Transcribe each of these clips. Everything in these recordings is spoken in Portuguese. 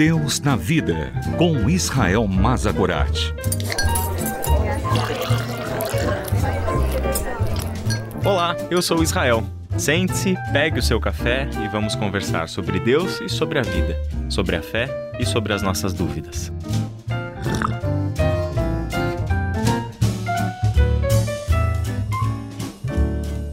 Deus na Vida, com Israel Mazagorat. Olá, eu sou Israel. Sente-se, pegue o seu café e vamos conversar sobre Deus e sobre a vida, sobre a fé e sobre as nossas dúvidas.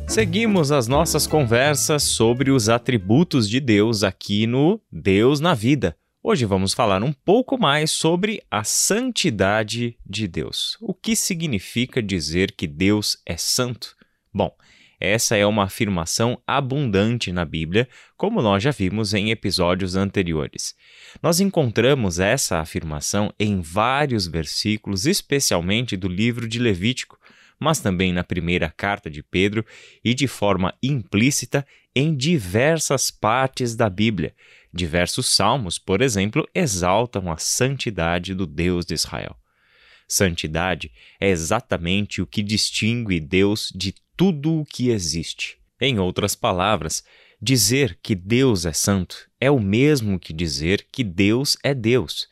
Seguimos as nossas conversas sobre os atributos de Deus aqui no Deus na Vida. Hoje vamos falar um pouco mais sobre a santidade de Deus. O que significa dizer que Deus é santo? Bom, essa é uma afirmação abundante na Bíblia, como nós já vimos em episódios anteriores. Nós encontramos essa afirmação em vários versículos, especialmente do livro de Levítico, mas também na primeira carta de Pedro e de forma implícita em diversas partes da Bíblia. Diversos salmos, por exemplo, exaltam a santidade do Deus de Israel. Santidade é exatamente o que distingue Deus de tudo o que existe. Em outras palavras, dizer que Deus é santo é o mesmo que dizer que Deus é Deus.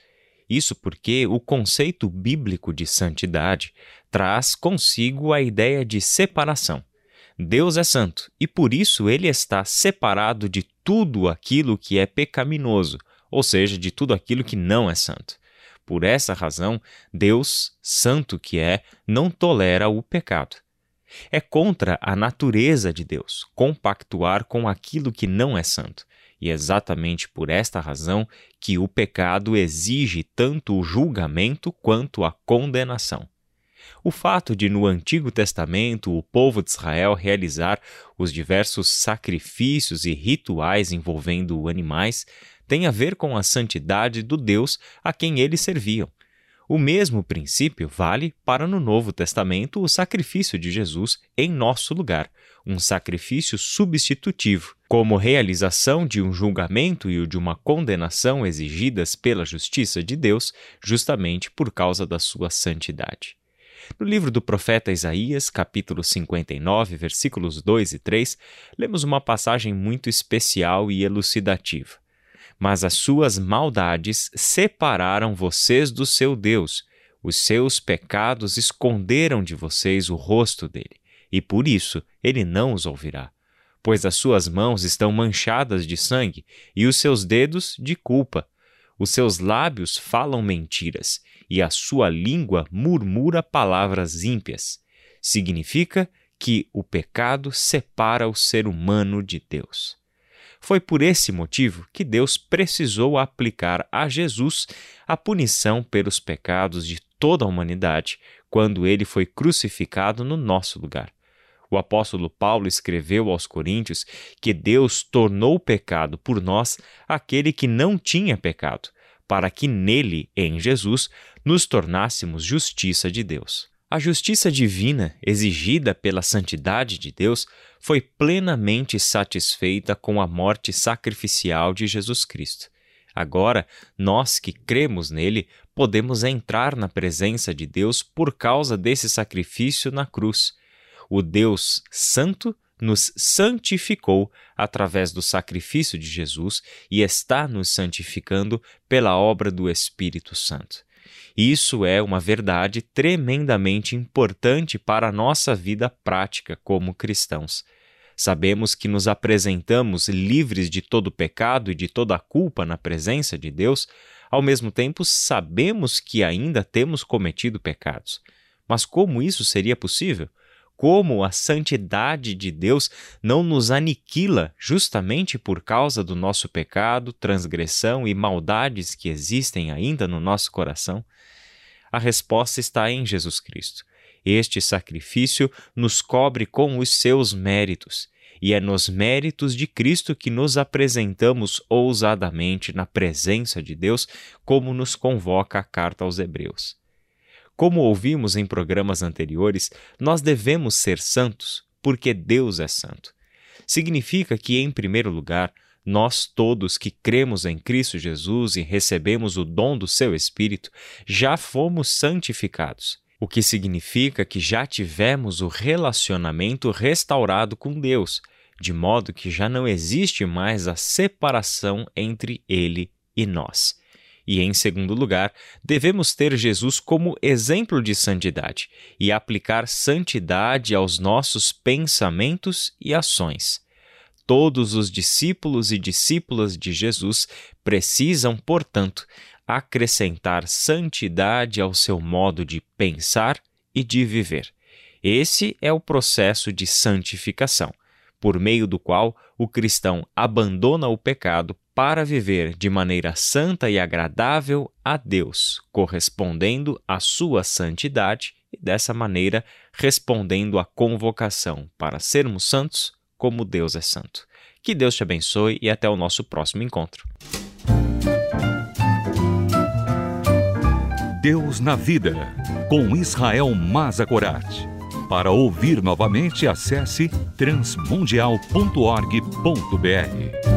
Isso porque o conceito bíblico de santidade traz consigo a ideia de separação. Deus é santo e por isso ele está separado de tudo aquilo que é pecaminoso, ou seja, de tudo aquilo que não é santo. Por essa razão, Deus, santo que é, não tolera o pecado. É contra a natureza de Deus compactuar com aquilo que não é santo. E é exatamente por esta razão que o pecado exige tanto o julgamento quanto a condenação. O fato de, no Antigo Testamento, o povo de Israel realizar os diversos sacrifícios e rituais envolvendo animais tem a ver com a santidade do Deus a quem eles serviam. O mesmo princípio vale para no Novo Testamento o sacrifício de Jesus em nosso lugar, um sacrifício substitutivo, como realização de um julgamento e o de uma condenação exigidas pela justiça de Deus, justamente por causa da sua santidade. No livro do profeta Isaías, capítulo 59, versículos 2 e 3, lemos uma passagem muito especial e elucidativa mas as suas maldades separaram vocês do seu Deus. Os seus pecados esconderam de vocês o rosto dele, e por isso ele não os ouvirá. Pois as suas mãos estão manchadas de sangue e os seus dedos de culpa. Os seus lábios falam mentiras e a sua língua murmura palavras ímpias. Significa que o pecado separa o ser humano de Deus. Foi por esse motivo que Deus precisou aplicar a Jesus a punição pelos pecados de toda a humanidade quando ele foi crucificado no nosso lugar. O apóstolo Paulo escreveu aos Coríntios que Deus tornou pecado por nós aquele que não tinha pecado, para que nele, em Jesus, nos tornássemos justiça de Deus. A justiça divina exigida pela santidade de Deus foi plenamente satisfeita com a morte sacrificial de Jesus Cristo. Agora, nós que cremos nele, podemos entrar na presença de Deus por causa desse sacrifício na cruz. O Deus Santo nos santificou através do sacrifício de Jesus e está nos santificando pela obra do Espírito Santo. Isso é uma verdade tremendamente importante para a nossa vida prática como cristãos. Sabemos que nos apresentamos livres de todo pecado e de toda culpa na presença de Deus, ao mesmo tempo sabemos que ainda temos cometido pecados. Mas como isso seria possível? Como a santidade de Deus não nos aniquila justamente por causa do nosso pecado, transgressão e maldades que existem ainda no nosso coração? A resposta está em Jesus Cristo. Este sacrifício nos cobre com os seus méritos, e é nos méritos de Cristo que nos apresentamos ousadamente na presença de Deus, como nos convoca a carta aos Hebreus. Como ouvimos em programas anteriores, nós devemos ser santos porque Deus é santo. Significa que, em primeiro lugar, nós todos que cremos em Cristo Jesus e recebemos o dom do seu Espírito, já fomos santificados, o que significa que já tivemos o relacionamento restaurado com Deus, de modo que já não existe mais a separação entre Ele e nós. E, em segundo lugar, devemos ter Jesus como exemplo de santidade e aplicar santidade aos nossos pensamentos e ações. Todos os discípulos e discípulas de Jesus precisam, portanto, acrescentar santidade ao seu modo de pensar e de viver. Esse é o processo de santificação, por meio do qual o cristão abandona o pecado para viver de maneira santa e agradável a Deus, correspondendo à sua santidade e, dessa maneira, respondendo à convocação para sermos santos como Deus é santo. Que Deus te abençoe e até o nosso próximo encontro. Deus na Vida, com Israel Mazakorat. Para ouvir novamente, acesse transmundial.org.br.